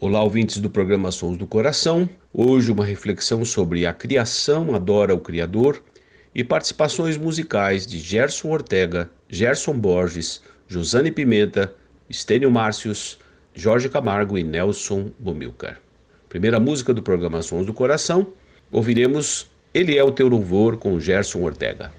Olá, ouvintes do programa Sons do Coração. Hoje, uma reflexão sobre a criação adora o Criador e participações musicais de Gerson Ortega, Gerson Borges, Josane Pimenta, Estênio Márcios, Jorge Camargo e Nelson Bomilcar. Primeira música do programa Sons do Coração, ouviremos Ele é o Teu Louvor com Gerson Ortega.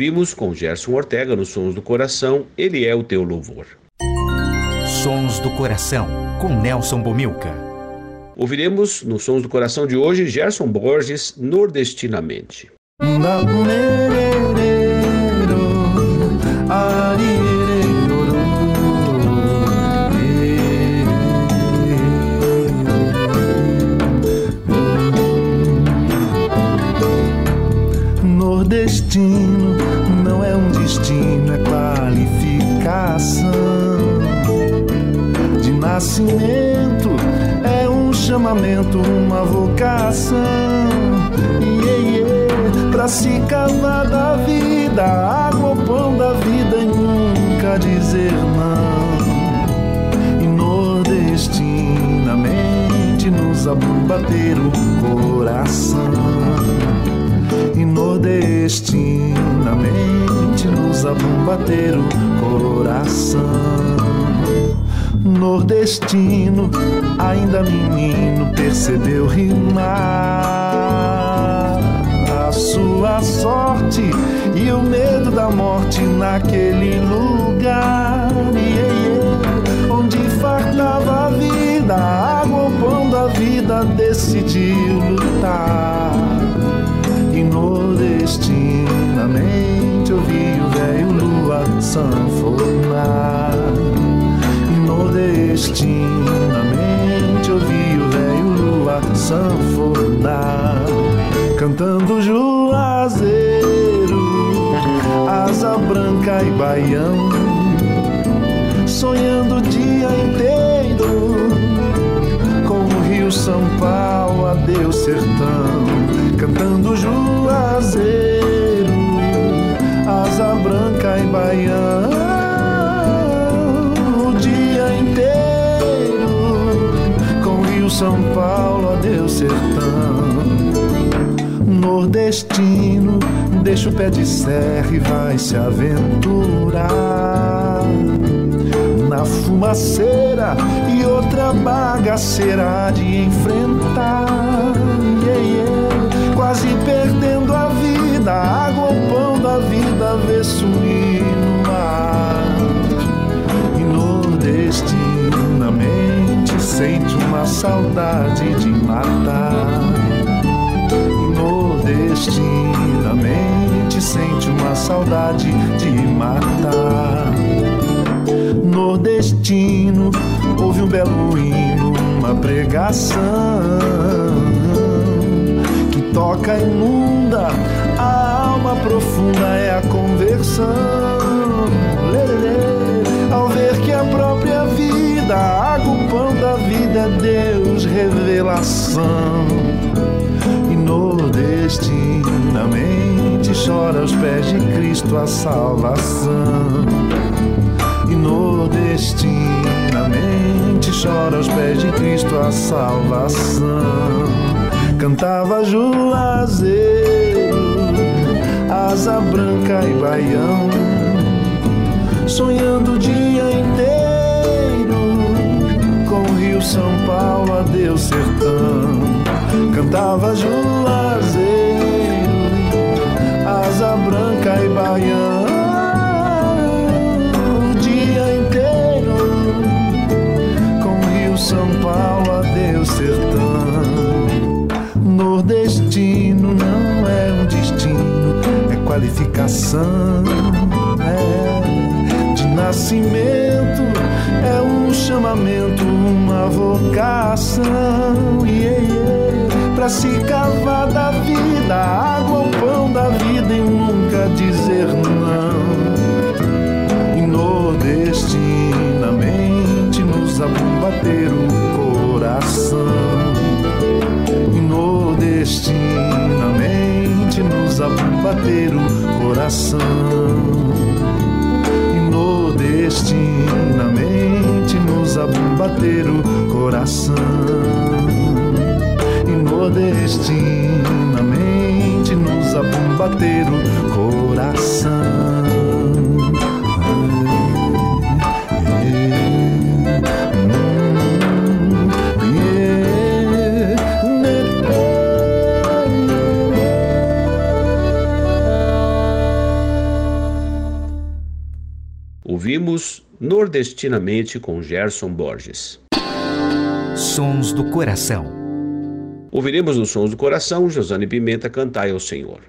Ouvimos com Gerson Ortega nos Sons do Coração, Ele é o Teu Louvor. Sons do Coração, com Nelson Bomilca. Ouviremos nos Sons do Coração de hoje Gerson Borges, Nordestinamente. Nordestino nascimento, é um chamamento, uma vocação. Yeah, pra se cavar da vida, água, pão da vida e nunca dizer não. E nordestinamente nos abater o coração e nordestinamente nos abombater o coração. Nordestino, ainda menino, percebeu rimar a sua sorte e o medo da morte naquele lugar. Yeah, yeah, onde fartava a vida, a água, vida, decidiu lutar e nordestinamente ouvi o velho lua sanfonar. E nordestinamente ouvi o velho lua sanfonar. Cantando juazeiro, asa branca e baião. Sonhando o dia inteiro com o Rio São Paulo, adeus sertão cantando juazeiro, asa branca e baião, São Paulo, adeus sertão. Nordestino, deixa o pé de serra e vai se aventurar na fumaceira e outra bagaceira de enfrentar. Yeah, yeah quase perdendo a vida. água, o pão da vida, vê sumir sente uma saudade de matar. E nordestinamente sente uma saudade de matar. Nordestino ouve um belo hino, uma pregação toca imunda, a alma profunda é a conversão. Lê, ao ver que a própria vida, a água, o pão da vida Deus, revelação. E nordestinamente chora aos pés de Cristo a salvação. E nordestinamente chora aos pés de Cristo a salvação cantava Juazeiro, asa branca e baião, sonhando o dia inteiro Rio São Paulo, adeus sertão. Cantava Juazeiro, asa branca e baião, o dia inteiro com Rio São Paulo, adeus sertão nordestino não é um destino, é qualificação. É nascimento, é um chamamento, uma vocação. Yeah, yeah, pra se cavar da vida, água, o pão da vida e nunca dizer não. E nordestinamente nos bater o coração nordestinamente nos abater o coração. Nordestinamente com Gerson Borges. Sons do Coração. Ouviremos nos Sons do Coração Josane Pimenta cantar ao Senhor.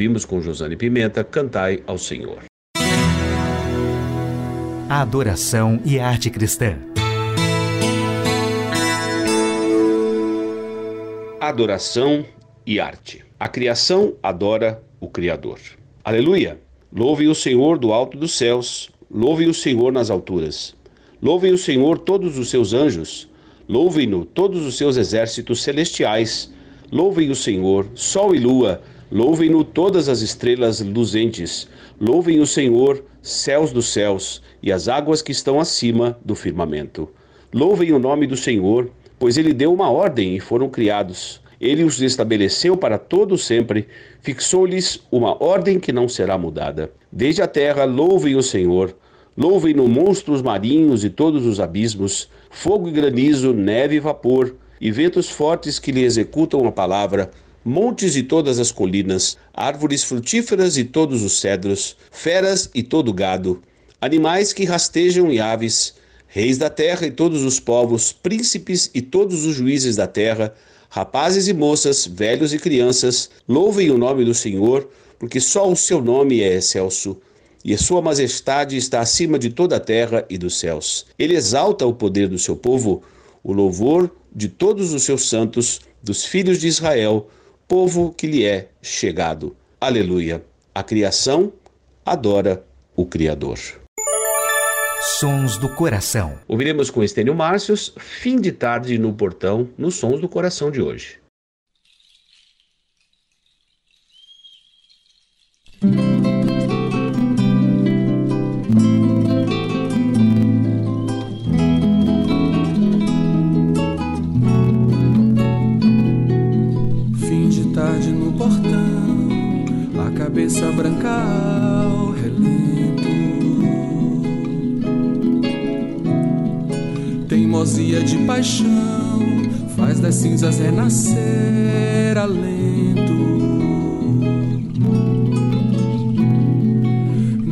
Ouvimos com Josane Pimenta Cantai ao Senhor. A adoração e a arte cristã. Adoração e arte. A criação adora o Criador. Aleluia! Louvem o Senhor do alto dos céus, louvem o Senhor nas alturas. Louvem o Senhor todos os seus anjos, louvem-no todos os seus exércitos celestiais. Louvem o Senhor, sol e lua, louvem-no todas as estrelas luzentes. Louvem o Senhor, céus dos céus e as águas que estão acima do firmamento. Louvem o nome do Senhor, pois ele deu uma ordem e foram criados. Ele os estabeleceu para todo sempre, fixou-lhes uma ordem que não será mudada. Desde a terra louvem o Senhor, louvem no monstros marinhos e todos os abismos, fogo e granizo, neve e vapor, e ventos fortes que lhe executam a palavra, montes e todas as colinas, árvores frutíferas e todos os cedros, feras e todo gado, animais que rastejam e aves, reis da terra e todos os povos, príncipes e todos os juízes da terra, rapazes e moças, velhos e crianças, louvem o nome do Senhor, porque só o seu nome é excelso, e a sua majestade está acima de toda a terra e dos céus. Ele exalta o poder do seu povo, o louvor de todos os seus santos, dos filhos de Israel, povo que lhe é chegado. Aleluia. A criação adora o Criador. Sons do Coração. Ouviremos com Estênio Márcios, fim de tarde no portão, nos Sons do Coração de hoje. Tarde no portão, a cabeça branca ao relento. Teimosia de paixão faz das cinzas renascer alento.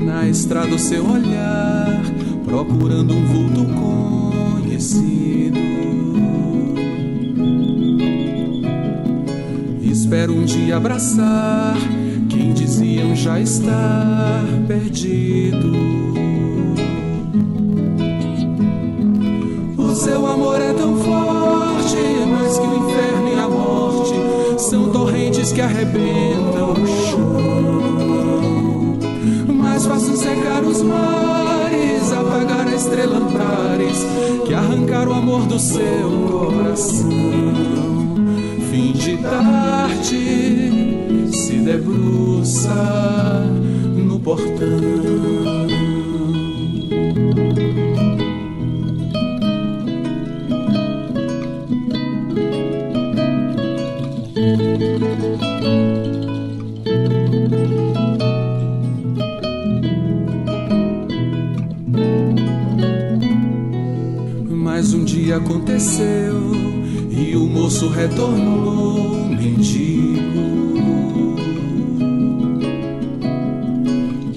Na estrada o seu olhar, procurando um vulto conhecido. Espero um dia abraçar quem diziam já estar perdido. O seu amor é tão forte, mais que o inferno e a morte são torrentes que arrebentam o chão. Mais fácil secar os mares, apagar a estrela Antares, que arrancar o amor do seu coração fim de tarde se debruça no portão. Mas um dia aconteceu e o moço retornou mendigo.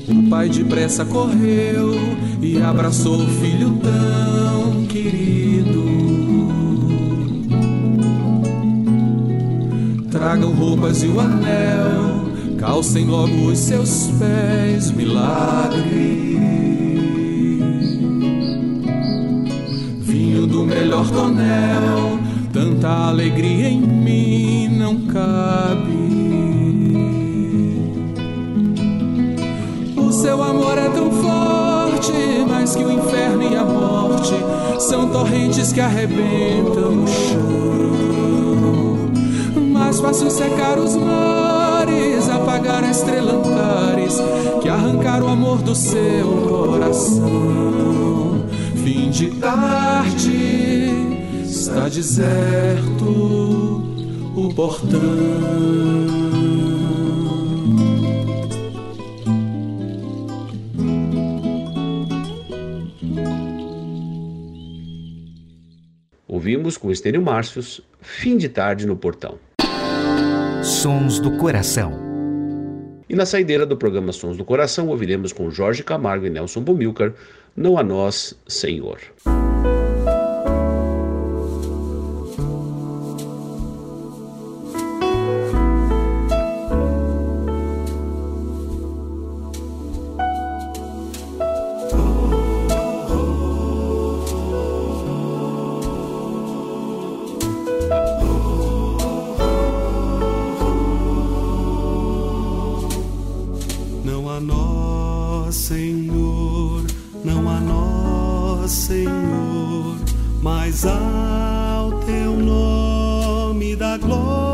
O pai depressa correu e abraçou o filho tão querido. Tragam roupas e o anel, calcem logo os seus pés, milagre. Vinho do melhor tonel tanta alegria em mim não cabe. O seu amor é tão forte, mais que o inferno e a morte são torrentes que arrebentam o chão. Mais fácil secar os mares, apagar a estrela Antares, que arrancar o amor do seu coração. Fim de tarde está deserto o portão. Ouvimos com Estênio Márcios, fim de tarde no portão. Sons do Coração. E na saideira do programa Sons do Coração, ouviremos com Jorge Camargo e Nelson Bumilcar, Não a Nós, Senhor. Senhor, mais ao teu nome da glória,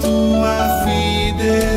tua vida.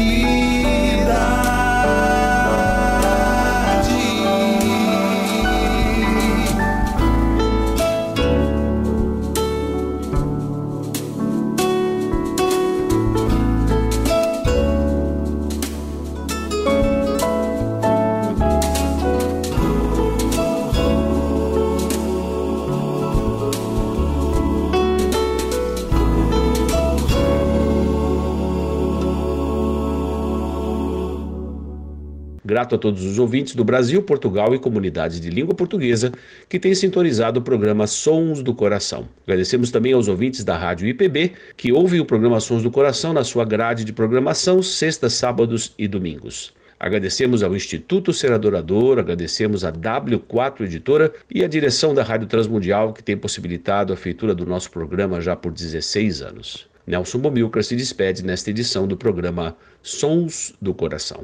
Grato a todos os ouvintes do Brasil, Portugal e comunidades de língua portuguesa que têm sintonizado o programa Sons do Coração. Agradecemos também aos ouvintes da Rádio IPB que ouvem o programa Sons do Coração na sua grade de programação sextas, sábados e domingos. Agradecemos ao Instituto Ser Adorador, agradecemos à W4 Editora e à direção da Rádio Transmundial que tem possibilitado a feitura do nosso programa já por 16 anos. Nelson Bomilcar se despede nesta edição do programa Sons do Coração.